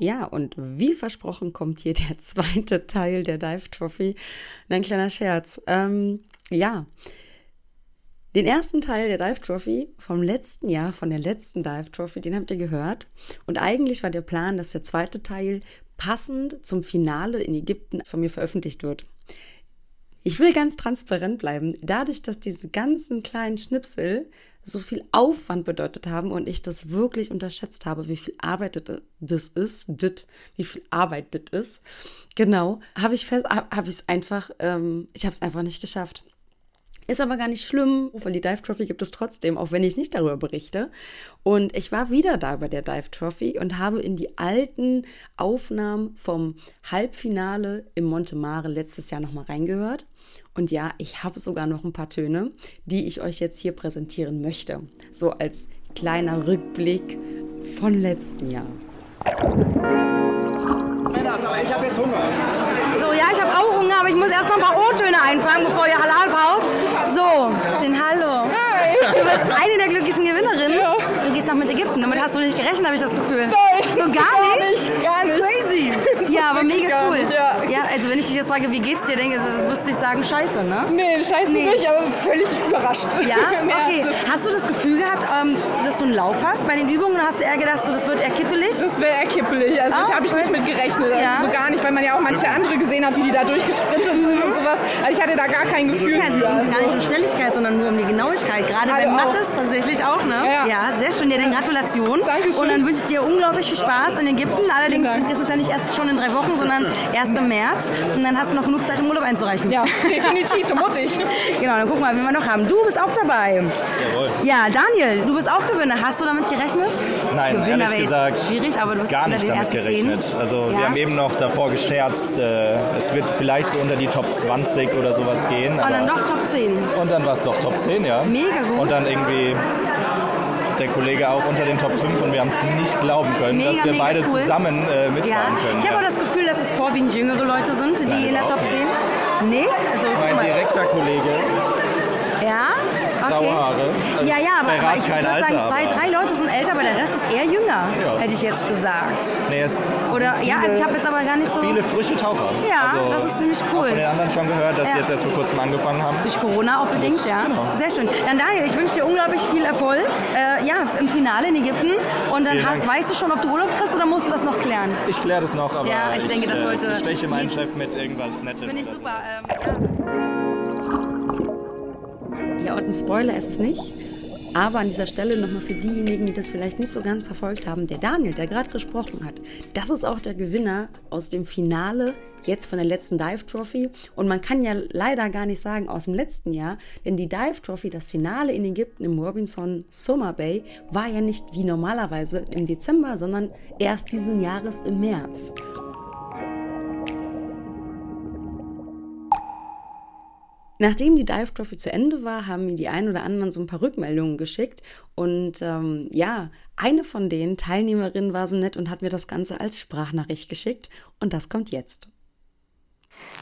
Ja, und wie versprochen kommt hier der zweite Teil der Dive Trophy. Ein kleiner Scherz. Ähm, ja, den ersten Teil der Dive Trophy vom letzten Jahr, von der letzten Dive Trophy, den habt ihr gehört. Und eigentlich war der Plan, dass der zweite Teil passend zum Finale in Ägypten von mir veröffentlicht wird. Ich will ganz transparent bleiben. Dadurch, dass diese ganzen kleinen Schnipsel so viel Aufwand bedeutet haben und ich das wirklich unterschätzt habe, wie viel Arbeit das ist, dit, wie viel Arbeit das ist, genau, habe ich es einfach, ähm, ich habe es einfach nicht geschafft. Ist aber gar nicht schlimm, weil die Dive Trophy gibt es trotzdem, auch wenn ich nicht darüber berichte. Und ich war wieder da bei der Dive Trophy und habe in die alten Aufnahmen vom Halbfinale im Monte Mare letztes Jahr nochmal reingehört. Und ja, ich habe sogar noch ein paar Töne, die ich euch jetzt hier präsentieren möchte. So als kleiner Rückblick von letzten Jahr. Ich habe jetzt Hunger. So, ja, ich habe auch Hunger, aber ich muss erst noch ein paar O-Töne einfangen, bevor ihr Halal braucht. So, sind Hallo. Hi. Du bist eine der glücklichen Gewinnerinnen. Ja. Du gehst noch mit Ägypten. Damit hast du nicht gerechnet, habe ich das Gefühl. Nein. So gar Gar nicht? nicht, gar nicht. Crazy. Ja, aber mega cool. nicht, ja. ja, also wenn ich dich jetzt frage, wie geht's dir, denke ich, müsste ich sagen, scheiße, ne? Nee, scheiße Nee. nicht, aber völlig überrascht. Ja, okay. Hast du das Gefühl gehabt, ähm, dass du einen Lauf hast bei den Übungen? Hast du eher gedacht, so, das wird eher kippelig? Das wäre eher kippelig. Also Ah, ich habe ich nicht mit gerechnet. Also Ja. So gar nicht, weil man ja auch manche andere gesehen hat, wie die da durchgesprintet sind und sowas. Also ich hatte da gar kein Gefühl Ja, also ging es gar nicht um Schnelligkeit, sondern nur um die Genauigkeit. Gerade bei Also auch. Mattes tatsächlich auch, ne? Ja. sehr schön. Ja, dann Gratulation. Dankeschön. Und dann wünsche ich dir unglaublich viel Spaß in Ägypten. Allerdings ist es ja nicht erst schon in drei Wochen, sondern erst im März. Und dann hast du noch genug Zeit, im Urlaub einzureichen. ja, definitiv, da ich. Genau, dann gucken wir mal, wen wir noch haben. Du bist auch dabei. Jawohl. Ja, Daniel, du bist auch Gewinner. Hast du damit gerechnet? Nein, Gewinner ehrlich gesagt schwierig, aber du bist gar nicht damit gerechnet. Zehn. Also Ja. wir haben eben noch davor gescherzt, äh, es wird vielleicht so unter die Top 20 oder sowas gehen. Und dann doch Top 10. und dann war es doch Top 10, ja. Mega gut. Und dann irgendwie der Kollege auch unter den Top 5 und wir haben es nicht glauben können, Mega, dass wir beide cool. zusammen äh, mitfahren Ja, können. ich habe auch ja. das Gefühl, dass es vorwiegend jüngere Leute sind, die Nein, in der Top überhaupt 10. Nicht? Also, mein direkter Kollege? Okay. graue Haare. Also Ja, ja, aber, aber ich würde sagen, Alter, zwei, drei Leute sind älter, aber der Rest ist eher jünger, Ja. hätte ich jetzt gesagt. Nee, es Oder, sind ja, also ich viele- habe jetzt aber gar nicht so... Viele frische Taucher. Ja, also, das ist ziemlich cool. von den anderen schon gehört, dass Ja. sie jetzt erst vor kurzem angefangen haben. Durch Corona auch bedingt, ja. Genau. Sehr schön. Dann Daniel, ich wünsche dir unglaublich viel Erfolg. Äh, ja, im Finale in Ägypten. Und dann hast, weißt du schon, ob du Urlaub kriegst oder musst du das noch klären? Ich kläre das noch, aber Ja, ich denke, das äh, sollte- besteche meinen Chef mit irgendwas Nettes. Finde ich super. Ähm, ja. Ja, und ein Spoiler ist es nicht. Aber an dieser Stelle nochmal für diejenigen, die das vielleicht nicht so ganz verfolgt haben, der Daniel, der gerade gesprochen hat, das ist auch der Gewinner aus dem Finale jetzt von der letzten Dive Trophy. Und man kann ja leider gar nicht sagen aus dem letzten Jahr, denn die Dive Trophy, das Finale in Ägypten im Robinson Summer Bay, war ja nicht wie normalerweise im Dezember, sondern erst diesen Jahres im März. Nachdem die Dive Trophy zu Ende war, haben mir die ein oder anderen so ein paar Rückmeldungen geschickt. Und ähm, ja, eine von den Teilnehmerinnen war so nett und hat mir das Ganze als Sprachnachricht geschickt. Und das kommt jetzt.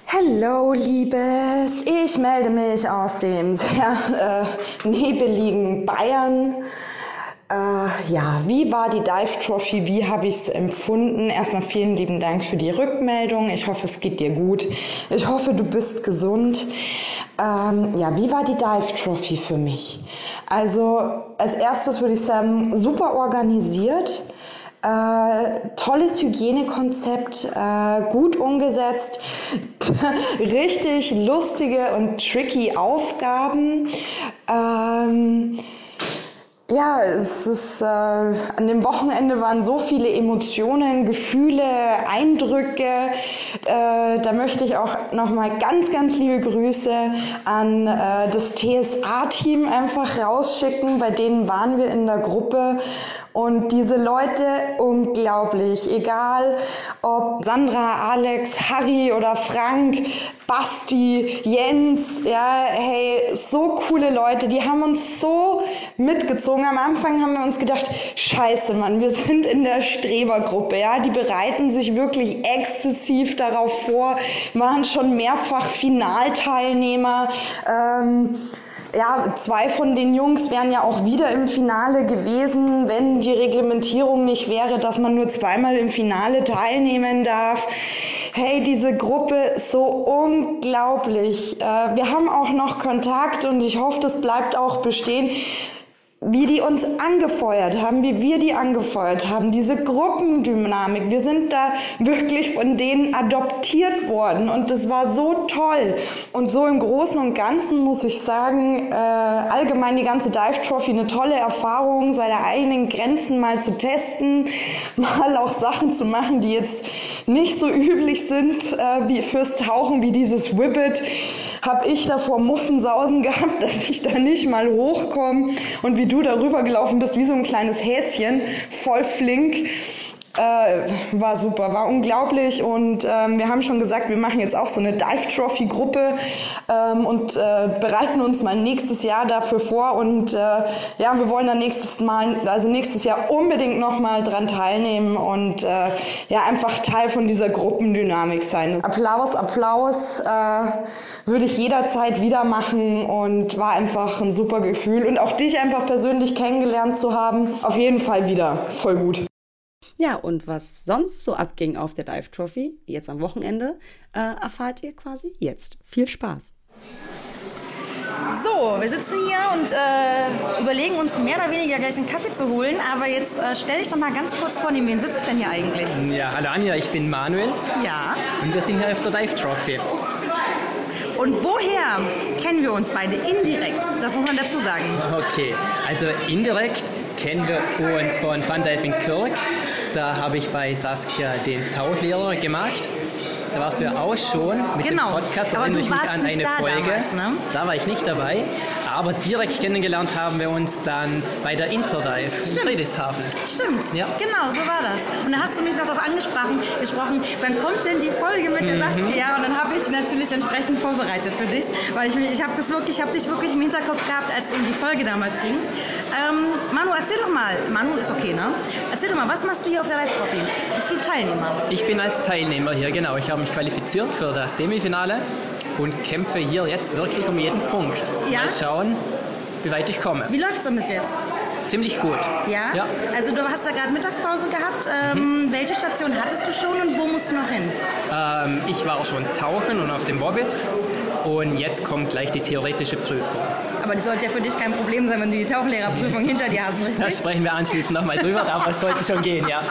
Hallo, Liebes. Ich melde mich aus dem sehr äh, nebeligen Bayern. Äh, ja, wie war die Dive Trophy? Wie habe ich es empfunden? Erstmal vielen lieben Dank für die Rückmeldung. Ich hoffe, es geht dir gut. Ich hoffe, du bist gesund. Ähm, ja, wie war die Dive Trophy für mich? Also, als erstes würde ich sagen, super organisiert. Äh, tolles Hygienekonzept, äh, gut umgesetzt, richtig lustige und tricky Aufgaben. Ähm, ja, es ist, äh, an dem Wochenende waren so viele Emotionen, Gefühle, Eindrücke. Äh, da möchte ich auch nochmal ganz, ganz liebe Grüße an äh, das TSA-Team einfach rausschicken. Bei denen waren wir in der Gruppe Und diese Leute, unglaublich. Egal ob Sandra, Alex, Harry oder Frank, Basti, Jens, ja, hey, so coole Leute, die haben uns so mitgezogen. Am Anfang haben wir uns gedacht, scheiße, Mann, wir sind in der Strebergruppe, ja, die bereiten sich wirklich exzessiv darauf vor, waren schon mehrfach Finalteilnehmer. Ähm, ja, zwei von den Jungs wären ja auch wieder im Finale gewesen, wenn die Reglementierung nicht wäre, dass man nur zweimal im Finale teilnehmen darf. Hey, diese Gruppe so unglaublich. Äh, wir haben auch noch Kontakt und ich hoffe, das bleibt auch bestehen wie die uns angefeuert haben, wie wir die angefeuert haben, diese Gruppendynamik. Wir sind da wirklich von denen adoptiert worden und das war so toll. Und so im Großen und Ganzen muss ich sagen, äh, allgemein die ganze Dive Trophy eine tolle Erfahrung, seine eigenen Grenzen mal zu testen, mal auch Sachen zu machen, die jetzt nicht so üblich sind äh, wie fürs Tauchen, wie dieses Whippet habe ich da vor Muffensausen gehabt, dass ich da nicht mal hochkomme und wie du darüber gelaufen bist, wie so ein kleines Häschen, voll flink. Äh, war super, war unglaublich und ähm, wir haben schon gesagt, wir machen jetzt auch so eine Dive Trophy Gruppe ähm, und äh, bereiten uns mal nächstes Jahr dafür vor und äh, ja, wir wollen dann nächstes Mal, also nächstes Jahr unbedingt nochmal dran teilnehmen und äh, ja, einfach Teil von dieser Gruppendynamik sein. Applaus, Applaus, äh, würde ich jederzeit wieder machen und war einfach ein super Gefühl und auch dich einfach persönlich kennengelernt zu haben, auf jeden Fall wieder voll gut. Ja, und was sonst so abging auf der Dive Trophy, jetzt am Wochenende, äh, erfahrt ihr quasi jetzt. Viel Spaß! So, wir sitzen hier und äh, überlegen uns mehr oder weniger gleich einen Kaffee zu holen. Aber jetzt äh, stell dich doch mal ganz kurz vor, neben wen sitze ich denn hier eigentlich? Ja, hallo Anja, ich bin Manuel. Ja. Und wir sind hier auf der Dive Trophy. Und woher kennen wir uns beide? Indirekt, das muss man dazu sagen. Okay, also indirekt kennen wir uns von Fun Diving Kirk. Da habe ich bei Saskia den Tauchlehrer gemacht. Da warst du ja auch schon mit genau. dem Podcast. Aber du warst an nicht eine da Folge. damals, ne? Da war ich nicht dabei. Aber direkt kennengelernt haben wir uns dann bei der Interdive in Stimmt. Friedrichshafen. Stimmt, Ja. genau, so war das. Und da hast du mich noch darauf angesprochen, gesprochen, wann kommt denn die Folge mit der Mhm. Saskia? Und dann habe ich natürlich entsprechend vorbereitet für dich, weil ich, ich habe das wirklich, ich habe dich wirklich im Hinterkopf gehabt, als es um die Folge damals ging. Ähm, Manu, erzähl doch mal, Manu ist okay, ne? Erzähl doch mal, was machst du hier auf der Live Trophy? Bist du Teilnehmer? Ich bin als Teilnehmer hier, genau. Ich habe mich qualifiziert für das Semifinale und kämpfe hier jetzt wirklich um jeden Punkt. Ja? Mal schauen, wie weit ich komme. Wie läuft's denn bis jetzt? Ziemlich gut. Ja? Ja. Also du hast da gerade Mittagspause gehabt. Ähm, Welche Station hattest du schon und wo musst du noch hin? Ähm, ich war schon tauchen und auf dem Wobbit und jetzt kommt gleich die theoretische Prüfung. Aber die sollte ja für dich kein Problem sein, wenn du die Tauchlehrerprüfung hinter dir hast, Da richtig? sprechen wir anschließend nochmal drüber, aber es sollte schon gehen, ja.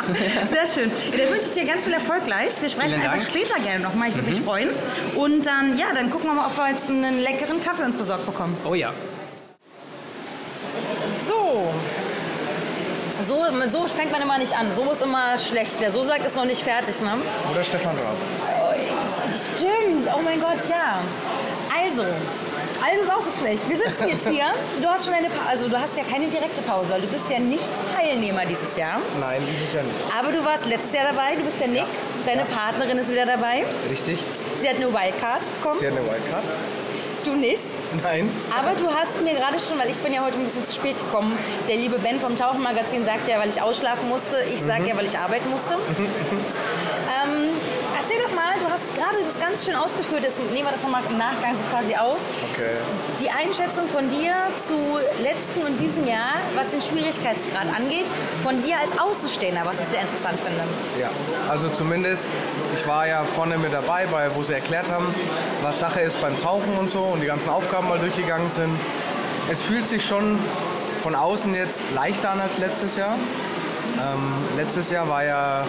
Sehr schön. Ja, dann wünsche ich dir ganz viel Erfolg gleich. Wir sprechen einfach. Mhm. später gerne nochmal. Ich würde mich freuen. Und dann, ja, dann gucken wir mal, ob wir jetzt einen leckeren Kaffee uns besorgt bekommen. Oh ja. So. So, so fängt man immer nicht an. So ist immer schlecht. Wer so sagt, ist noch nicht fertig, ne? Oder Stefan Raab. Stimmt. Oh mein Gott, ja. Also. Alles ist auch so schlecht. Wir sitzen jetzt hier. Du hast schon eine pa also du hast ja keine direkte Pause, weil du bist ja nicht Teilnehmer dieses Jahr. Nein, dieses Jahr nicht. Aber du warst letztes Jahr dabei, du bist der Nick, deine Partnerin ist wieder dabei. Richtig? Sie hat eine Wildcard bekommen, Sie hat eine Wildcard? du nicht. Nein. Aber du hast mir gerade schon, weil ich bin ja heute ein bisschen zu spät gekommen, der liebe Ben vom Tauchenmagazin sagt ja, weil ich ausschlafen musste, ich sage ja, weil ich arbeiten musste. ähm, erzähl doch mal, du hast gerade das ganz schön ausgeführt, jetzt nehmen wir das nochmal im Nachgang so quasi auf. Okay. Die Einschätzung von dir zu letzten und diesem Jahr, was den Schwierigkeitsgrad angeht, von dir als Außenstehender, was ich sehr interessant finde. Ja, also zumindest, ich war ja vorne mit dabei, bei, wo sie erklärt haben, was Sache ist beim Tauchen und so und die ganzen Aufgaben mal durchgegangen sind. Es fühlt sich schon von außen jetzt leichter an als letztes Jahr. Ähm, letztes Jahr war ja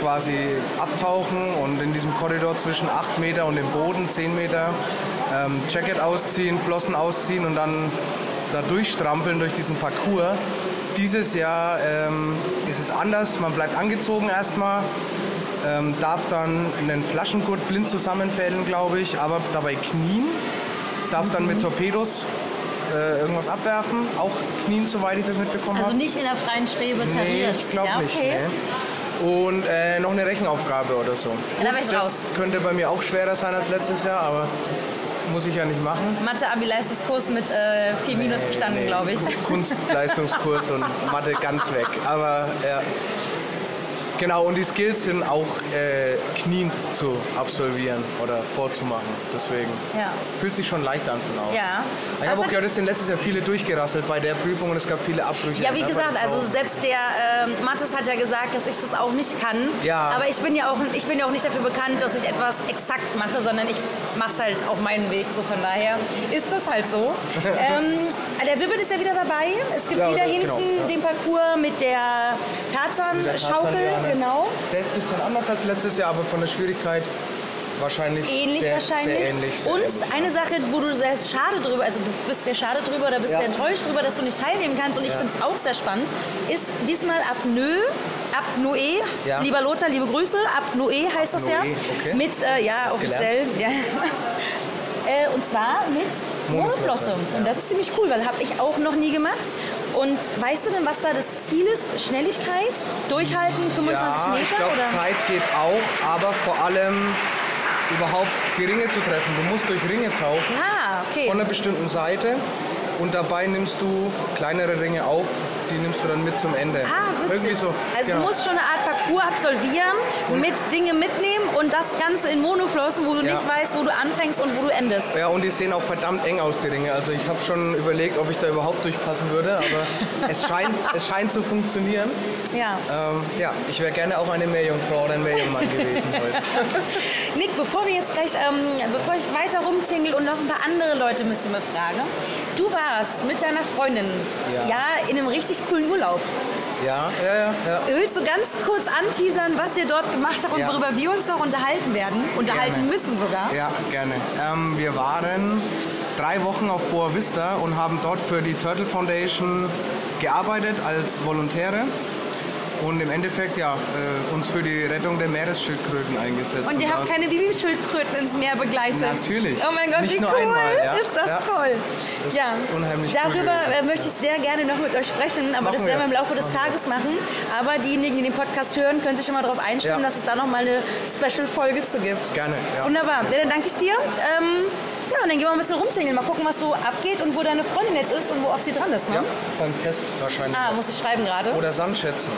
quasi abtauchen und in diesem Korridor zwischen 8 Meter und dem Boden 10 Meter ähm, Jacket ausziehen, Flossen ausziehen und dann da durchstrampeln durch diesen Parcours. Dieses Jahr ähm, ist es anders, man bleibt angezogen erstmal, ähm, darf dann einen Flaschengurt blind zusammenfädeln, glaube ich, aber dabei knien, darf dann mit Torpedos äh, irgendwas abwerfen, auch knien, soweit ich das mitbekommen Also habe. nicht in der freien Schwebe Nee, tariert. ich glaube ja, nicht. okay. Nee. Und äh, noch eine Rechenaufgabe oder so. Ja, da ich das raus. könnte bei mir auch schwerer sein als letztes Jahr, aber muss ich ja nicht machen. Mathe-Abi-Leistungskurs mit äh, 4 Minus bestanden, Nee, glaube ich. Kunstleistungskurs und Mathe ganz weg. Aber ja. Genau, und die Skills sind auch äh, kniend zu absolvieren oder vorzumachen. Deswegen Ja. fühlt sich schon leicht an von außen. Ja. Ich habe auch gehört, es sind letztes Jahr viele durchgerasselt bei der Prüfung und es gab viele Abbrüche. Ja, wie ne, gesagt, also selbst der ähm, Mathis hat ja gesagt, dass ich das auch nicht kann. Ja. Aber ich bin ja auch, ich bin ja auch nicht dafür bekannt, dass ich etwas exakt mache, sondern ich mache es halt auf meinen Weg. So von daher ist das halt so. ähm, der Wibbit ist ja wieder dabei. Es gibt Ja, wieder das- hinten genau, ja. den Parcours mit der Tarzan-Schaukel. Tarzan-Liane. Genau. Der ist ein bisschen anders als letztes Jahr, aber von der Schwierigkeit wahrscheinlich Ähnlich sehr, wahrscheinlich. Sehr ähnlich, sehr und ähnlich. eine Sache, wo du sehr schade drüber, also du bist sehr schade drüber oder bist Ja. sehr enttäuscht drüber, dass du nicht teilnehmen kannst und ich finde es auch sehr spannend, ist diesmal Apnoe, Apnoe, Ja. lieber Lothar, liebe Grüße, Apnoe heißt das ja. Apnoe, okay. Mit, äh, ja, offiziell. Ja. Äh, und zwar mit Monoflosse, Monoflosse. Und das ist ziemlich cool, weil habe ich auch noch nie gemacht. Und weißt du denn, was da das Ziel ist? Schnelligkeit? Durchhalten? 25 ja, Meter? ich glaube, oder? Zeit geht auch, aber vor allem überhaupt die Ringe zu treffen. Du musst durch Ringe tauchen Ah, okay. von einer bestimmten Seite und dabei nimmst du kleinere Ringe auf, die nimmst du dann mit zum Ende. Ah, witzig. Irgendwie so. Also genau. du musst schon eine Art Parcours absolvieren, mit Dinge mitnehmen und das Ganze in Monoflossen, wo du Ja. nicht weißt, wo du anfängst und wo du endest. Ja, und die sehen auch verdammt eng aus, die Ringe. Also ich habe schon überlegt, ob ich da überhaupt durchpassen würde, aber es, scheint, es scheint zu funktionieren. Ja. Ähm, ja, ich wäre gerne auch eine Meerjungfrau oder ein Meerjungmann gewesen heute. Nick, bevor wir jetzt gleich, ähm, bevor ich weiter rumtingel und noch ein paar andere Leute ein bisschen befrage, du warst mit deiner Freundin ja, Ja. in einem richtig coolen Urlaub. Ja, ja, ja. ja. Willst du ganz kurz anteasern, was ihr dort gemacht habt und Ja. worüber wir uns noch unterhalten werden? Unterhalten Gerne. müssen sogar. Ja, gerne. Ähm, wir waren drei Wochen auf Boa Vista und haben dort für die Turtle Foundation gearbeitet als Volontäre und im Endeffekt ja, äh, uns für die Rettung der Meeresschildkröten eingesetzt. Und ihr habt keine Bibi-Schildkröten ins Meer begleitet. Natürlich. Oh mein Gott, Nicht wie cool. einmal, ja. Ist das Ja. toll. Das ja. ist unheimlich cool Darüber gewesen. äh, möchte ich sehr gerne noch mit euch sprechen, aber das Machen werden wir im Laufe des Tages machen. Aber diejenigen, die den Podcast hören, können sich schon mal darauf einstellen, Ja. dass es da noch mal eine Special-Folge zu gibt. Gerne. Wunderbar. Dann danke ich dir. Ähm, und dann gehen wir ein bisschen rumtingeln, mal gucken, was so abgeht und wo deine Freundin jetzt ist und wo, ob sie dran ist. Ne? Ja, beim Test wahrscheinlich. Ah, muss ich schreiben gerade. Oder Sandschätzen.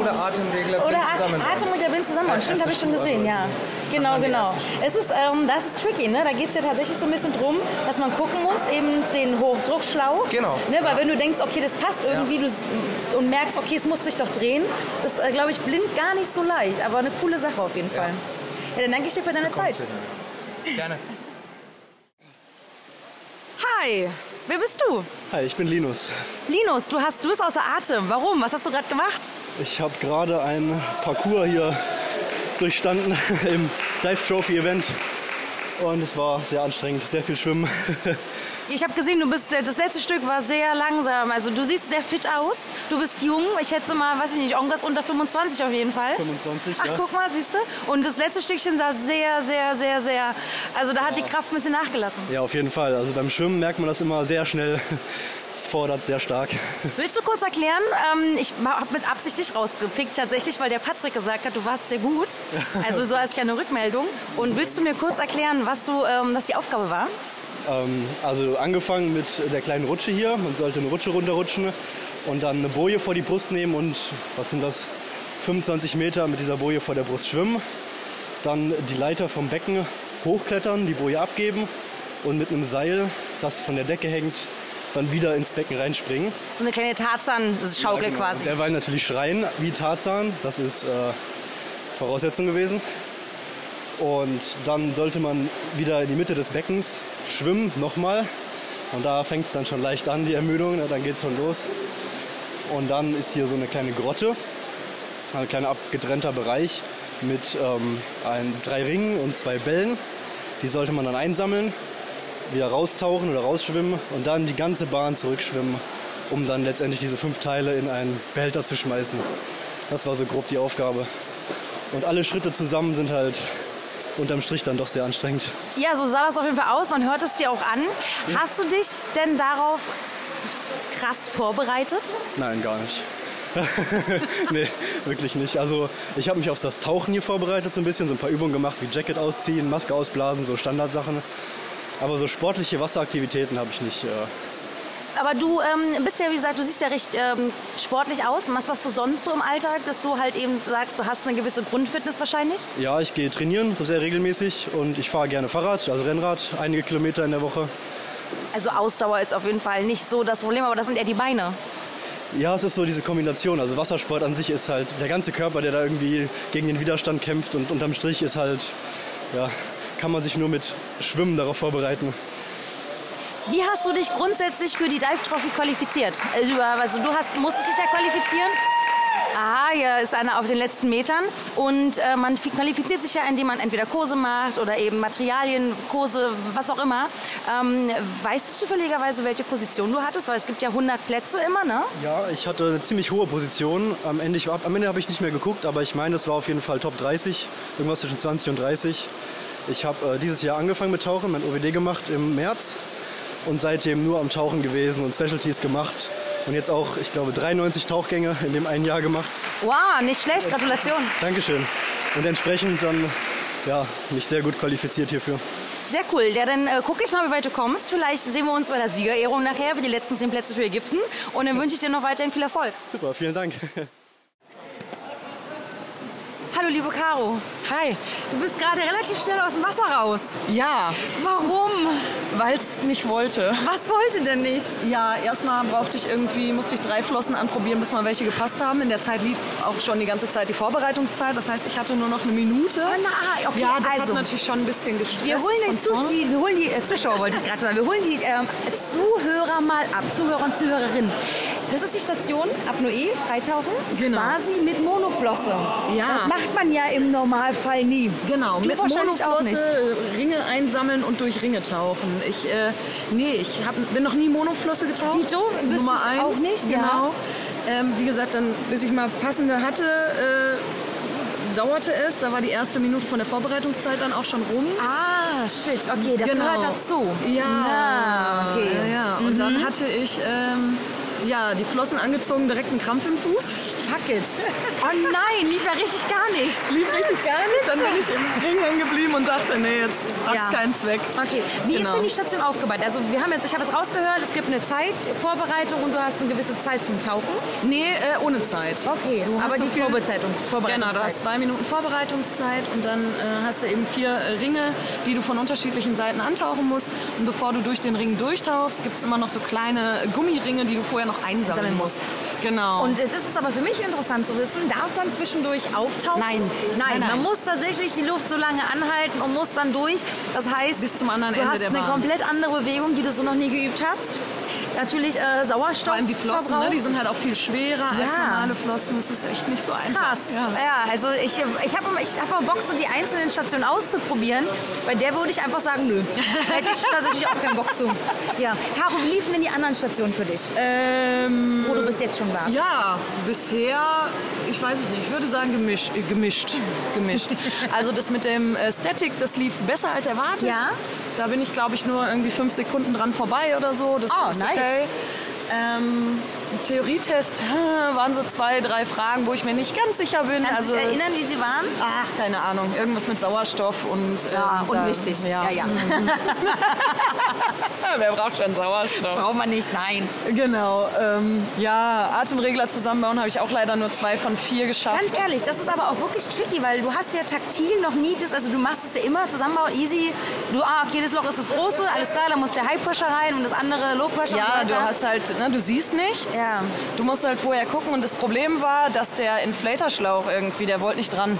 Oder Atemregler Oder blind zusammen. Atem und der Wind zusammen. Ja, Stimmt, habe ich schon gesehen, ja. Genau, genau. Es ist, ähm, das ist tricky, ne? Da geht es ja tatsächlich so ein bisschen drum, dass man gucken muss, eben den Hochdruckschlauch. Genau. Ne? Weil wenn du denkst, okay, das passt irgendwie du, und merkst, okay, es muss sich doch drehen, das ist, glaube ich, blind gar nicht so leicht. Aber eine coole Sache auf jeden Fall. Ja, dann danke ich dir für deine Zeit. Gerne. Hi, wer bist du? Hi, ich bin Linus. Linus, du, hast, du bist außer Atem. Warum? Was hast du gerade gemacht? Ich habe gerade ein Parcours hier durchstanden im Dive Trophy Event. Und es war sehr anstrengend, sehr viel Schwimmen. Ich habe gesehen, du bist das letzte Stück war sehr langsam. Also du siehst sehr fit aus. Du bist jung. Ich schätze mal, weiß ich nicht, irgendwas unter 25 auf jeden Fall. 25, Ach, ja. guck mal, siehst du? Und das letzte Stückchen sah sehr, sehr, sehr, sehr. Also da hat die Kraft ein bisschen nachgelassen. Ja, auf jeden Fall. Also beim Schwimmen merkt man das immer sehr schnell. Es fordert sehr stark. Willst du kurz erklären? Ähm, ich habe mit Absicht dich rausgepickt, tatsächlich, weil der Patrick gesagt hat, du warst sehr gut. Also so als kleine Rückmeldung. Und willst du mir kurz erklären, was, du, ähm, was die Aufgabe war? Ähm, also angefangen mit der kleinen Rutsche hier. Man sollte eine Rutsche runterrutschen und dann eine Boje vor die Brust nehmen und, was sind das, 25 Meter mit dieser Boje vor der Brust schwimmen. Dann die Leiter vom Becken hochklettern, die Boje abgeben und mit einem Seil, das von der Decke hängt, dann wieder ins Becken reinspringen. So eine kleine Tarzan-Schaukel genau. quasi. Derweil natürlich schreien wie Tarzan, das ist äh, Voraussetzung gewesen. Und dann sollte man wieder in die Mitte des Beckens schwimmen, nochmal. Und da fängt es dann schon leicht an, die Ermüdung, ne? dann geht es schon los. Und dann ist hier so eine kleine Grotte, ein kleiner abgetrennter Bereich mit ähm, ein, drei Ringen und zwei Bällen. Die sollte man dann einsammeln, wieder raustauchen oder rausschwimmen und dann die ganze Bahn zurückschwimmen, um dann letztendlich diese fünf Teile in einen Behälter zu schmeißen. Das war so grob die Aufgabe. Und alle Schritte zusammen sind halt unterm Strich dann doch sehr anstrengend. Ja, so sah das auf jeden Fall aus. Man hört es dir auch an. Hast du dich denn darauf krass vorbereitet? Nein, gar nicht. nee, wirklich nicht. Also ich habe mich auf das Tauchen hier vorbereitet so ein bisschen, so ein paar Übungen gemacht, wie Jacket ausziehen, Maske ausblasen, so Standardsachen. Aber so sportliche Wasseraktivitäten habe ich nicht. Äh, Aber du ähm, bist ja, wie gesagt, du siehst ja recht ähm, sportlich aus. Was machst du sonst so im Alltag, dass du halt eben sagst, du hast eine gewisse Grundfitness wahrscheinlich? Ja, ich gehe trainieren sehr regelmäßig und ich fahre gerne Fahrrad, also Rennrad, einige Kilometer in der Woche. Also Ausdauer ist auf jeden Fall nicht so das Problem, aber das sind eher die Beine. Ja, es ist so diese Kombination. Also Wassersport an sich ist halt der ganze Körper, der da irgendwie gegen den Widerstand kämpft und unterm Strich ist halt, ja, kann man sich nur mit Schwimmen darauf vorbereiten. Wie hast du dich grundsätzlich für die Dive Trophy qualifiziert? Also, also du hast, musstest dich ja qualifizieren. Aha, hier ist einer auf den letzten Metern. Und äh, man qualifiziert sich ja, indem man entweder Kurse macht oder eben Materialien, Kurse, was auch immer. Ähm, weißt du zufälligerweise, welche Position du hattest? Weil es gibt ja 100 Plätze immer, ne? Ja, ich hatte eine ziemlich hohe Position. Am Ende, Ende habe ich nicht mehr geguckt, aber ich meine, es war auf jeden Fall Top 30, irgendwas zwischen 20 und 30. Ich habe äh, dieses Jahr angefangen mit Tauchen, mein OWD gemacht im März und seitdem nur am Tauchen gewesen und Specialties gemacht. Und jetzt auch, ich glaube, 93 Tauchgänge in dem einen Jahr gemacht. Wow, nicht schlecht, Gratulation. Dankeschön. Und entsprechend dann ja, mich sehr gut qualifiziert hierfür. Sehr cool. Ja, dann äh, gucke ich mal, wie weit du kommst. Vielleicht sehen wir uns bei der Siegerehrung nachher für die letzten zehn Plätze für Ägypten. Und dann wünsche ich dir noch weiterhin viel Erfolg. Super, vielen Dank. Hallo, liebe Caro. Hi. Du bist gerade relativ schnell aus dem Wasser raus. Ja, Warum? weil es nicht wollte. Was wollte denn nicht? Ja, erstmal brauchte ich irgendwie, musste ich drei Flossen anprobieren, bis mal welche gepasst haben. In der Zeit lief auch schon die ganze Zeit die Vorbereitungszeit. Das heißt, ich hatte nur noch eine Minute. Oh, na, okay, ja, das also. hat natürlich schon ein bisschen gestresst. Wir holen die, Zus die, wir holen die äh, Zuschauer, wollte ich gerade sagen. Wir holen die ähm, Zuhörer mal ab, Zuhörer und Zuhörerinnen. Das ist die Station Apnoe, Freitauchen, Genau. quasi mit Monoflosse. Ja. Das macht man ja im Normalfall nie. Genau, du mit wahrscheinlich auch nicht. Monoflosse, Ringe einsammeln und durch Ringe tauchen. Ich, äh, nee, ich hab, bin noch nie Monoflosse getaucht. Dito, Nummer ich eins, auch nicht, ja. Genau. Ähm, wie gesagt, dann, bis ich mal passende hatte, äh, dauerte es. Da war die erste Minute von der Vorbereitungszeit dann auch schon rum. Ah, shit, okay, das Genau. gehört dazu. Ja, Na, okay. ja, ja. Und dann hatte ich ähm, ja, die Flossen angezogen, direkt einen Krampf im Fuß. Fuck it. Oh nein, lief ja richtig gar nicht. Lief richtig gar nicht. Dann bin ich im Ring hängen geblieben und dachte, nee, jetzt hat's Ja. keinen Zweck. Okay, wie Genau. ist denn die Station aufgebaut? Also wir haben jetzt, ich habe es rausgehört, es gibt eine Zeit, Vorbereitung und du hast eine gewisse Zeit zum Tauchen. Nee, äh, ohne Zeit. Okay, Du hast aber so die viel- Vorbereitungszeit. Genau, du hast zwei Minuten Vorbereitungszeit und dann äh, hast du eben vier äh, Ringe, die du von unterschiedlichen Seiten antauchen musst. Und bevor du durch den Ring durchtauchst, gibt es immer noch so kleine Gummiringe, die du vorher noch einsammeln Sammeln musst. Genau. Und es ist es aber für mich interessant zu wissen, darf man zwischendurch auftauchen? Nein. Nein, Nein, nein. man muss tatsächlich die Luft so lange anhalten und muss dann durch. Das heißt, Bis zum anderen du Ende hast der eine Bahn. komplett andere Bewegung, die du so noch nie geübt hast. Natürlich äh, Sauerstoff. vor allem die Flossen, ne, die sind halt auch viel schwerer als Ja. normale Flossen. Das ist echt nicht so einfach. Krass. Ja, Ja. also ich, ich habe ich hab mal Bock, so die einzelnen Stationen auszuprobieren. Bei der würde ich einfach sagen, nö. Da hätte ich tatsächlich auch keinen Bock zu. Ja. Caro, wie liefen denn die anderen Stationen für dich, Ähm, wo du bis jetzt schon warst? Ja, bisher, ich weiß es nicht, ich würde sagen gemischt. Äh, gemischt, gemischt. Also das mit dem äh, Static, das lief besser als erwartet. Ja. Da bin ich, glaube ich, nur irgendwie fünf Sekunden dran vorbei oder so. Das Oh, ist nice. okay. Ähm, Theorietest waren so zwei, drei Fragen, wo ich mir nicht ganz sicher bin. Kannst also, du dich erinnern, wie sie waren? Ach, keine Ahnung. Irgendwas mit Sauerstoff und. Ja, ähm, da- unwichtig. Ja, ja. Wer braucht schon Sauerstoff? Braucht man nicht, nein. Genau. Ähm, ja, Atemregler zusammenbauen habe ich auch leider nur zwei von vier geschafft. Ganz ehrlich, das ist aber auch wirklich tricky, weil du hast ja taktil noch nie das, also du machst es ja immer Zusammenbau, easy. Du, ah, okay, das Loch ist das große, alles klar, da muss der High Pressure rein und das andere Low Pressure. Ja, du hast halt, ne, du siehst nichts. Ja. Du musst halt vorher gucken und das Problem war, dass der Inflatorschlauch irgendwie, der wollte nicht dran.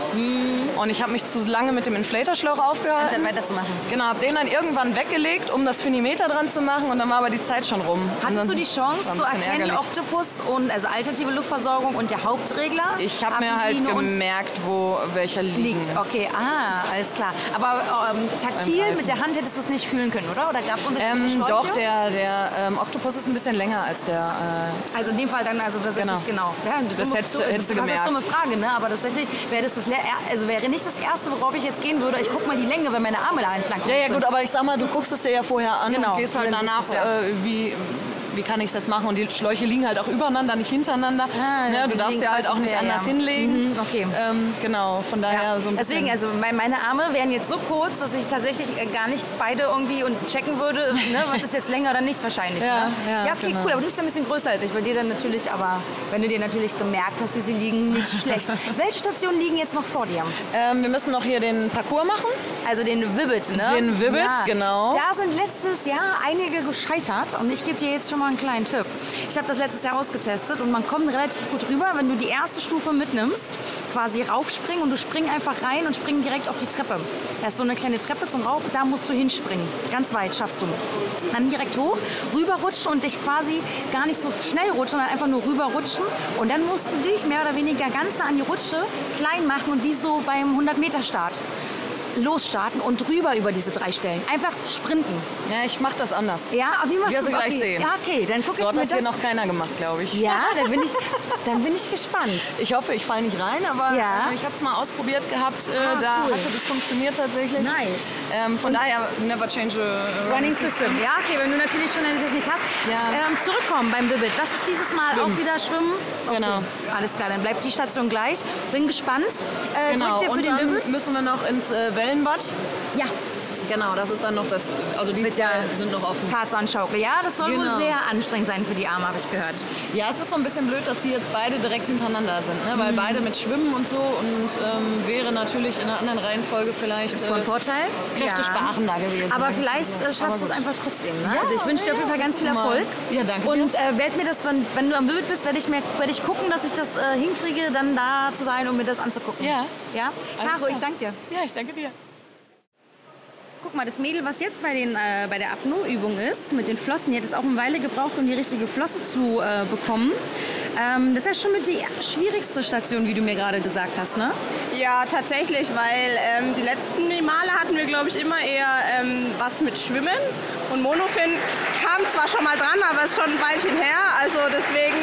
Und ich habe mich zu lange mit dem Inflatorschlauch aufgehalten. Anstatt weiterzumachen. Genau, hab den dann irgendwann weggelegt, um das Finimeter dran zu machen und dann war aber die Zeit schon rum. Hattest du die Chance zu erkennen, ärgerlich. Oktopus und also alternative Luftversorgung und der Hauptregler? Ich habe mir halt gemerkt, wo welcher liegt. liegt. Okay, ah, alles klar. Aber ähm, taktil mit der Hand hättest du es nicht fühlen können, oder? Oder gab es unterschiedliche Ähm, Schläuche? doch, der, der ähm, Oktopus ist ein bisschen länger als der. Also in dem Fall dann also tatsächlich genau. Genau. Ja, Das dumme- hättest du- das hättest du ist eine gemerkt. dumme Frage, ne? Aber tatsächlich wäre das, das also wäre nicht das erste, worauf ich jetzt gehen würde. Ich guck mal die Länge, wenn meine Arme da nicht lang ja, ja, sind. gut, aber ich sag mal, du guckst es dir ja vorher an Genau, und gehst halt und danach, äh, wie, wie kann ich es jetzt machen. Und die Schläuche liegen halt auch übereinander, nicht hintereinander. Ah, ja, du die darfst ja halt auch nicht quer, anders ja. hinlegen. Mhm, okay. Ähm, genau, von daher so ein bisschen. Deswegen, also mein- meine Arme wären jetzt so kurz, dass ich tatsächlich äh, gar nicht beide irgendwie und checken würde, ne, was ist jetzt länger oder nicht wahrscheinlich. Ja, ne? ja, ja okay, genau. cool, aber du bist ja ein bisschen größer als ich. Bei dir dann natürlich, aber wenn du dir natürlich gemerkt hast, wie sie liegen, nicht schlecht. Welche Stationen liegen jetzt noch vor dir? ähm, wir müssen noch hier den Parcours machen. Also den Vivid, ne? Den Vivid, genau. Da sind letztes Jahr einige gescheitert und ich gebe dir jetzt schon mal einen kleinen Tipp. Ich habe das letztes Jahr ausgetestet und man kommt relativ gut rüber, wenn du die erste Stufe mitnimmst, quasi raufspringen und du spring einfach rein und spring direkt auf die Treppe. Da ist so eine kleine Treppe zum Rauf, da musst du hinspringen. Ganz weit schaffst du. Dann direkt hoch, rüberrutschen und dich quasi gar nicht so schnell rutschen, sondern einfach nur rüberrutschen. Und dann musst du dich mehr oder weniger ganz nah an die Rutsche klein machen und wie so beim 100-Meter-Start losstarten und drüber über diese drei Stellen. Einfach sprinten. Ja, ich mach das anders. Ja, aber wie machst Wirst du du gleich okay. sehen. Ja, okay, dann gucke So ich hat mir das hier noch keiner gemacht, glaube ich. Ja, dann bin ich, dann bin ich gespannt. Ich hoffe, ich falle nicht rein, aber Ja. äh, ich habe es mal ausprobiert gehabt. Äh, Ah, da cool. hatte das funktioniert tatsächlich. Nice. Ähm, von daher, never change a Running System. Ja, okay, wenn du natürlich schon eine Technik hast. Ja. Ähm, zurückkommen beim Vivid. Was ist dieses Mal auch wieder Schwimmen? Okay. Genau. Alles klar, dann bleibt die Station gleich. Bin gespannt. Äh, Genau, und dann müssen wir noch ins äh, Wellenbad. Ja, Genau, das ist dann noch das, also die sind noch offen. Tarzan-Schaukel. Ja, das soll wohl Genau. sehr anstrengend sein für die Arme, habe ich gehört. Ja, es ist so ein bisschen blöd, dass die jetzt beide direkt hintereinander sind, ne? Mhm. weil beide mit Schwimmen und so und ähm, wäre natürlich in einer anderen Reihenfolge vielleicht Von äh, Vorteil? kräftesparender gewesen. Aber wenn es vielleicht so- äh, Aber schaffst du es einfach trotzdem. Ne? Ja, also ich wünsche dir auf jeden Fall ganz viel. Erfolg. Ja, danke. Und äh, werd mir das, wenn, wenn du am Bild bist, werde ich, mir- werd ich gucken, dass ich das äh, hinkriege, dann da zu sein und mir das anzugucken. Ja. Ja? Alles Caro, ich danke dir. Ja, ich danke dir. Guck mal, das Mädel, was jetzt bei, den, äh, bei der Apnoe-Übung ist, mit den Flossen, die hat es auch eine Weile gebraucht, um die richtige Flosse zu äh, bekommen. Ähm, das ist ja schon mit die schwierigste Station, wie du mir gerade gesagt hast, ne? Ja, tatsächlich, weil ähm, die letzten Male hatten wir, glaube ich, immer eher ähm, was mit Schwimmen. Und Monofin kam zwar schon mal dran, aber ist schon ein Weilchen her. Also deswegen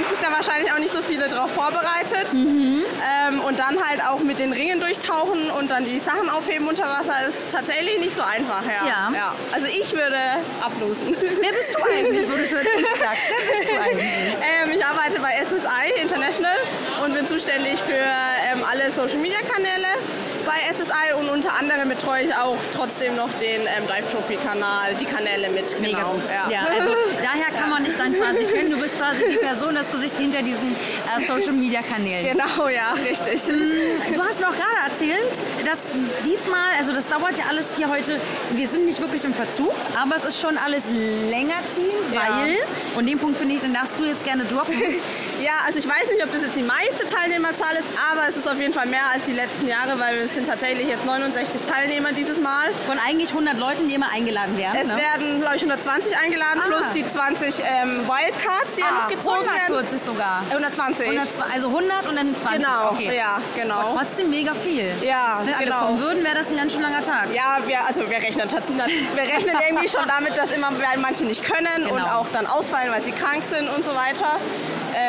haben sich da wahrscheinlich auch nicht so viele drauf vorbereitet. Ähm, und dann halt auch mit den Ringen durchtauchen und dann die Sachen aufheben unter Wasser ist tatsächlich nicht so einfach. Ja. Ja. Also ich würde ablosen. Wer bist du eigentlich, wo du schon ich sagst? Wer bist du eigentlich? Ähm, ich arbeite bei SSI International und bin zuständig für ähm, alle Social Media Kanäle SSI und unter anderem betreue ich auch trotzdem noch den ähm, Dive Trophy Kanal, die Kanäle mit. Mega genau. gut. Ja. also daher kann man dich dann quasi kennen. Du bist quasi die Person, das Gesicht hinter diesen äh, Social Media Kanälen. Genau, ja, richtig. Du hast mir auch gerade erzählt, dass diesmal, also das dauert ja alles hier heute, wir sind nicht wirklich im Verzug, aber es ist schon alles länger ziehen, Ja. weil, und den Punkt finde ich, den darfst du jetzt gerne droppen. Ja, also ich weiß nicht, ob das jetzt die meiste Teilnehmerzahl ist, aber es ist auf jeden Fall mehr als die letzten Jahre, weil es sind tatsächlich jetzt 69 Teilnehmer dieses Mal. Von eigentlich 100 Leuten, die immer eingeladen werden. Es ne? werden, glaube ich, 120 eingeladen, Ah. plus die 20 ähm, Wildcards, die ja ah, noch gezogen werden. 140 sogar. Äh, 120. 120, also 100 und dann 20. Genau, okay. ja, genau. Aber trotzdem mega viel. Ja, Wenn alle genau. kommen würden, wäre das ein ganz schön langer Tag. Ja, wir, also wir rechnen, dazu- wir rechnen irgendwie schon damit, dass immer manche nicht können und Genau. auch dann ausfallen, weil sie krank sind und so weiter.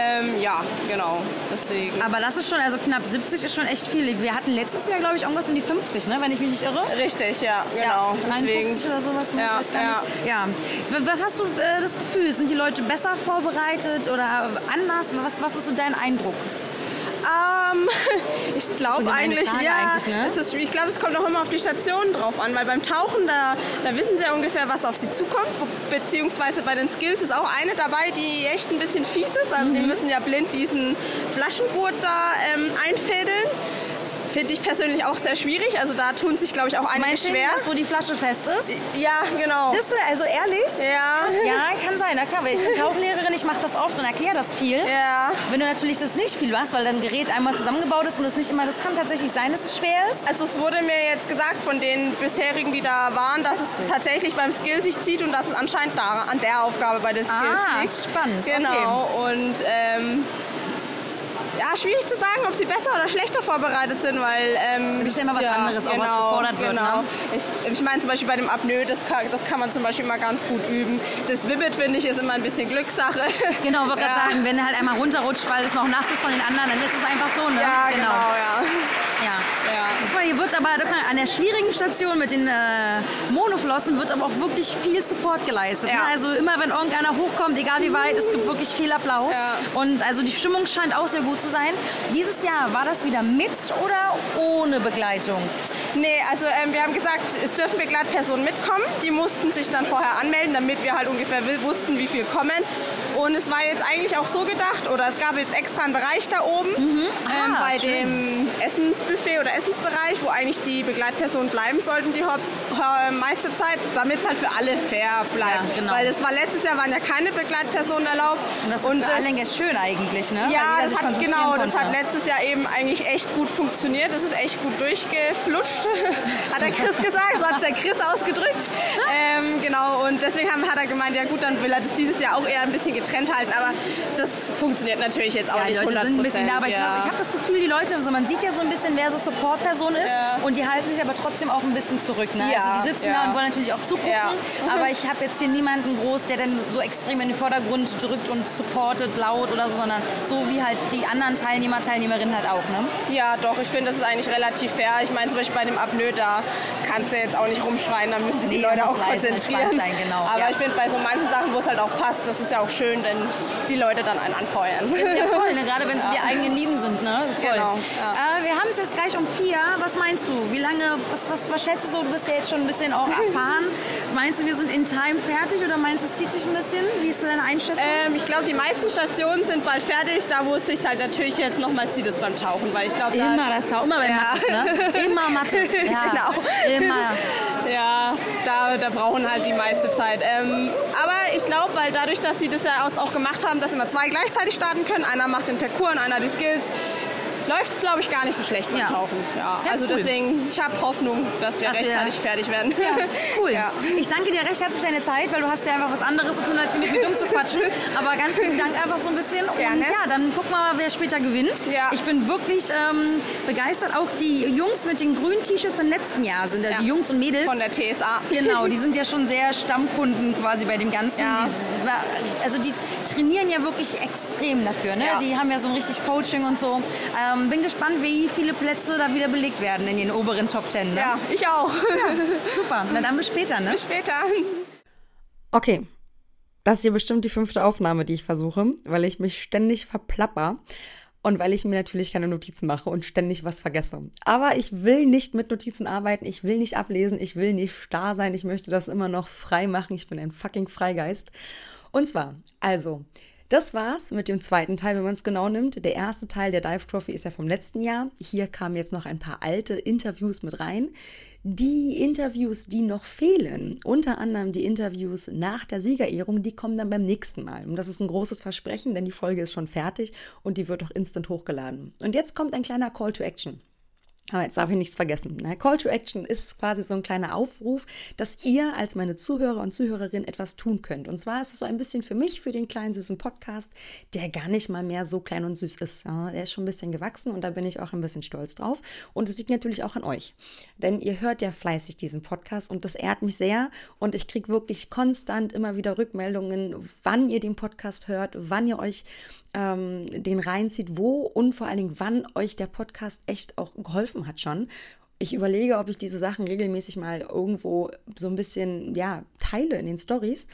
Ähm, ja, genau. Deswegen. Aber das ist schon, also knapp 70 ist schon echt viel. Wir hatten letztes Jahr, glaube ich, irgendwas um die 50, ne? wenn ich mich nicht irre. Richtig, ja, genau. Ja, Deswegen. 53 oder sowas? Ja, ja. nicht. Ja. Was hast du äh, das Gefühl? Sind die Leute besser vorbereitet oder anders? Was, was ist so dein Eindruck? Ähm, ich glaube eigentlich, Frage ja. eigentlich, ne? es ist, ich glaube, es kommt auch immer auf die Station drauf an, weil beim Tauchen, da, da wissen sie ja ungefähr, was auf sie zukommt. Be- Beziehungsweise bei den Skills ist auch eine dabei, die echt ein bisschen fies ist. Also Mhm. die müssen ja blind diesen Flaschengurt da ähm, einfädeln. Finde ich persönlich auch sehr schwierig. Also da tun sich, glaube ich, auch einige Meinst schwer. das, wo die Flasche fest ist? Ja, genau. Das, also ehrlich? ja. Ja. Na klar, weil ich bin Tauchlehrerin, ich mache das oft und erkläre das viel. Ja. Wenn du natürlich das nicht viel machst, weil dein Gerät einmal zusammengebaut ist und es nicht immer, das kann tatsächlich sein, dass es schwer ist. Also es wurde mir jetzt gesagt von den bisherigen, die da waren, dass es tatsächlich beim Skill sich zieht und dass es anscheinend da, an der Aufgabe bei den Skills Ah, liegt. spannend, Genau. Und ähm, Ja, schwierig zu sagen, ob sie besser oder schlechter vorbereitet sind, weil... Ähm, Es ist ja immer was anderes, auch was gefordert wird, Genau. ne? Ich, ich meine zum Beispiel bei dem Apnoe, das kann, das kann man zum Beispiel immer ganz gut üben. Das Wibbit, finde ich, ist immer ein bisschen Glückssache. Genau, wollte Ja. gerade sagen, wenn er halt einmal runterrutscht, weil es noch nass ist von den anderen, dann ist es einfach so, ne? Ja, genau, ja. Ja. Guck mal, hier wird aber guck mal, an der schwierigen Station mit den äh, Monoflossen wird aber auch wirklich viel Support geleistet. Ja. Ne? Also immer wenn irgendeiner hochkommt, egal wie weit, es gibt wirklich viel Applaus. Und also die Stimmung scheint auch sehr gut zu sein. Dieses Jahr war das wieder mit oder ohne Begleitung? Nee, also ähm, wir haben gesagt, es dürfen Begleitpersonen mitkommen. Die mussten sich dann vorher anmelden, damit wir halt ungefähr wussten, wie viel kommen. Und es war jetzt eigentlich auch so gedacht, oder es gab jetzt extra einen Bereich da oben ähm, Ah, bei schön. dem Essensbuffet oder Essensbereich, wo eigentlich die Begleitpersonen bleiben sollten die äh, meiste Zeit, damit es halt für alle fair bleibt. Ja, genau. Weil es war letztes Jahr waren ja keine Begleitpersonen erlaubt. Und das ist für alle ganz schön eigentlich, ne? Ja, das hat, genau, das konnte. hat letztes Jahr eben eigentlich echt gut funktioniert. Das ist echt gut durchgeflutscht, hat der Chris gesagt. So hat es der Chris ausgedrückt. Ähm, genau, und deswegen haben, hat er gemeint, ja gut, dann will er das dieses Jahr auch eher ein bisschen getrennt halten. Aber das funktioniert natürlich jetzt auch Ja, die nicht Leute 100%. sind ein bisschen da, aber ich, ja. glaub, ich habe das Gefühl, die Leute, also man sieht ja so ein bisschen, wer so Support-Person ist und die halten sich aber trotzdem auch ein bisschen zurück. Ne? Ja, also die sitzen ja. da und wollen natürlich auch zugucken, Ja. aber ich habe jetzt hier niemanden groß, der dann so extrem in den Vordergrund drückt und supportet laut oder so, sondern so wie halt die anderen Teilnehmer, Teilnehmerinnen halt auch. Ne? Ja, doch, ich finde, das ist eigentlich relativ fair. Ich meine, zum Beispiel bei dem Apnoe, da kannst du jetzt auch nicht rumschreien, da müssen sich die Nee, Leute muss auch leise, konzentrieren. sein, genau, Aber ja. ich finde, bei so manchen Sachen, wo es halt auch passt, das ist ja auch schön, denn die Leute dann einen anfeuern. Ja, voll, ne? gerade wenn es Ja. die eigenen Lieben sind. Ne? Voll. Genau, Äh, wir haben es jetzt gleich um vier. Was meinst du? Wie lange, was, was, was schätzt du so? Du bist ja jetzt schon ein bisschen auch erfahren. Meinst du, wir sind in Time fertig oder meinst du, es zieht sich ein bisschen? Wie ist so deine Einschätzung? Ähm, ich glaube, die meisten Stationen sind bald fertig. Da, wo es sich halt natürlich jetzt nochmal zieht, ist beim Tauchen. Weil ich glaube, da- Immer das Tauchen, immer bei Mattes, ne? Immer Mattes, ja. genau. Immer. Ja, da, da brauchen halt die meiste Zeit. Ähm, aber ich glaube, weil dadurch, dass sie das ja auch gemacht haben, dass immer zwei gleichzeitig starten können, einer macht den Parcours und einer die Skills, läuft es, glaube ich, gar nicht so schlecht beim Ja. Tauchen. Ja, Ja, also cool. deswegen, ich habe Hoffnung, dass wir Dass wir- rechtzeitig fertig werden. Ja, cool. Ich danke dir recht herzlich für deine Zeit, weil du hast ja einfach was anderes zu tun, als hier mit mir dumm zu quatschen. Aber ganz lieben Dank einfach so ein bisschen. Gerne. Und ja, dann gucken wir mal, wer später gewinnt. Ich bin wirklich ähm, begeistert. Auch die Jungs mit den grünen T-Shirts vom letzten Jahr sind ja. die Jungs und Mädels. Von der TSA. Genau, die sind ja schon sehr Stammkunden quasi bei dem Ganzen. Die, also die trainieren ja wirklich extrem dafür. Ne? Die haben ja so ein richtig Coaching und so. Ähm, bin gespannt, wie viele Plätze da wieder belegt werden in den oberen Top Ten. Ne? Ja, ich auch. super, na dann bis später. Ne? Bis später. Okay. Das ist hier bestimmt die fünfte Aufnahme, die ich versuche, weil ich mich ständig verplapper und weil ich mir natürlich keine Notizen mache und ständig was vergesse. Aber ich will nicht mit Notizen arbeiten, ich will nicht ablesen, ich will nicht starr sein, ich möchte das immer noch frei machen. Ich bin ein fucking Freigeist. Und zwar, also, das war's mit dem zweiten Teil, wenn man es genau nimmt. Der erste Teil der Dive Trophy ist ja vom letzten Jahr. Hier kamen jetzt noch ein paar alte Interviews mit rein. Die Interviews, die noch fehlen, unter anderem die Interviews nach der Siegerehrung, die kommen dann beim nächsten Mal. Und das ist ein großes Versprechen, denn die Folge ist schon fertig und die wird auch instant hochgeladen. Und jetzt kommt ein kleiner Call to Action. Aber jetzt darf ich nichts vergessen. ne? Call to Action ist quasi so ein kleiner Aufruf, dass ihr als meine Zuhörer und Zuhörerinnen etwas tun könnt. Und zwar ist es so ein bisschen für mich, für den kleinen süßen Podcast, der gar nicht mal mehr so klein und süß ist. Ja, der ist schon ein bisschen gewachsen und da bin ich auch ein bisschen stolz drauf. Und es liegt natürlich auch an euch. Denn ihr hört ja fleißig diesen Podcast und das ehrt mich sehr. Und ich kriege wirklich konstant immer wieder Rückmeldungen, wann ihr den Podcast hört, wann ihr euch ähm, den reinzieht, wo und vor allen Dingen, wann euch der Podcast echt auch geholfen hat schon. Ich überlege, ob ich diese Sachen regelmäßig mal irgendwo so ein bisschen, ja, teile in den Stories.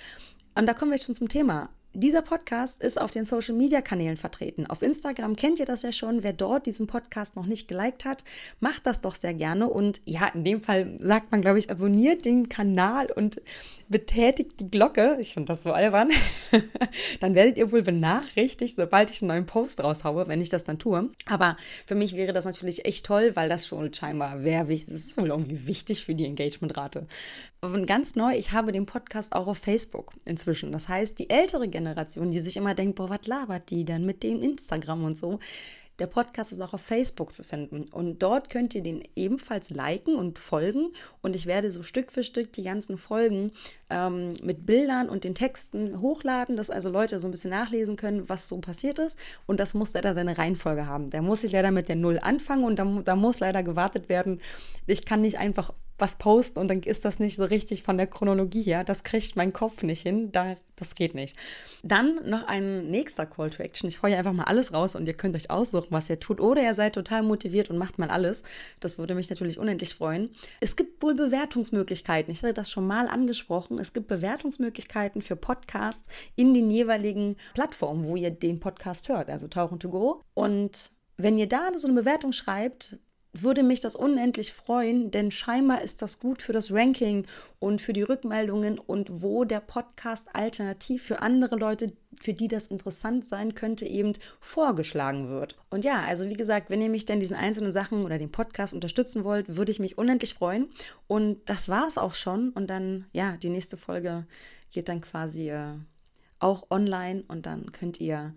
Und da kommen wir schon zum Thema. Dieser Podcast ist auf den Social Media Kanälen vertreten. Auf Instagram kennt ihr das ja schon. Wer dort diesen Podcast noch nicht geliked hat, macht das doch sehr gerne. Und ja, in dem Fall sagt man, glaube ich, abonniert den Kanal und betätigt die Glocke. Ich finde das so albern. dann werdet ihr wohl benachrichtigt, sobald ich einen neuen Post raushaue, wenn ich das dann tue. Aber für mich wäre das natürlich echt toll, weil das schon scheinbar wäre wichtig. Das ist wohl irgendwie wichtig für die Engagementrate. Und ganz neu, ich habe den Podcast auch auf Facebook inzwischen. Das heißt, die ältere Generation, die sich immer denkt, boah, was labert die denn mit dem Instagram und so, Der Podcast ist auch auf Facebook zu finden und dort könnt ihr den ebenfalls liken und folgen und ich werde so Stück für Stück die ganzen Folgen ähm, mit Bildern und den Texten hochladen, dass also Leute so ein bisschen nachlesen können, was so passiert ist und das muss leider seine Reihenfolge haben. Da muss ich leider mit der Null anfangen und da, da muss leider gewartet werden. Ich kann nicht einfach was posten und dann ist das nicht so richtig von der Chronologie her. Das kriegt mein Kopf nicht hin. Da, das geht nicht. Dann noch ein nächster Call to Action. Ich heue einfach mal alles raus und ihr könnt euch aussuchen, was ihr tut. Oder ihr seid total motiviert und macht mal alles. Das würde mich natürlich unendlich freuen. Es gibt wohl Bewertungsmöglichkeiten. Ich hatte das schon mal angesprochen. Es gibt Bewertungsmöglichkeiten für Podcasts in den jeweiligen Plattformen, wo ihr den Podcast hört. Also Tauchen to Go. Und wenn ihr da so eine Bewertung schreibt, würde mich das unendlich freuen, denn scheinbar ist das gut für das Ranking und für die Rückmeldungen und wo der Podcast alternativ für andere Leute, für die das interessant sein könnte, eben vorgeschlagen wird. Und ja, also wie gesagt, wenn ihr mich denn diesen einzelnen Sachen oder den Podcast unterstützen wollt, würde ich mich unendlich freuen. Und das war es auch schon. Und dann, ja, die nächste Folge geht dann quasi äh, auch online und dann könnt ihr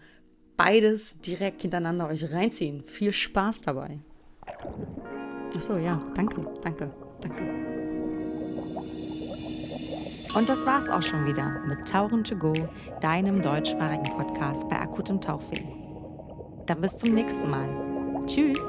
beides direkt hintereinander euch reinziehen. Viel Spaß dabei. Ach so, ja, danke, danke, danke. Und das war's auch schon wieder mit Tauchen to Go, deinem deutschsprachigen Podcast bei akutem Tauchfilm. Dann bis zum nächsten Mal. Tschüss!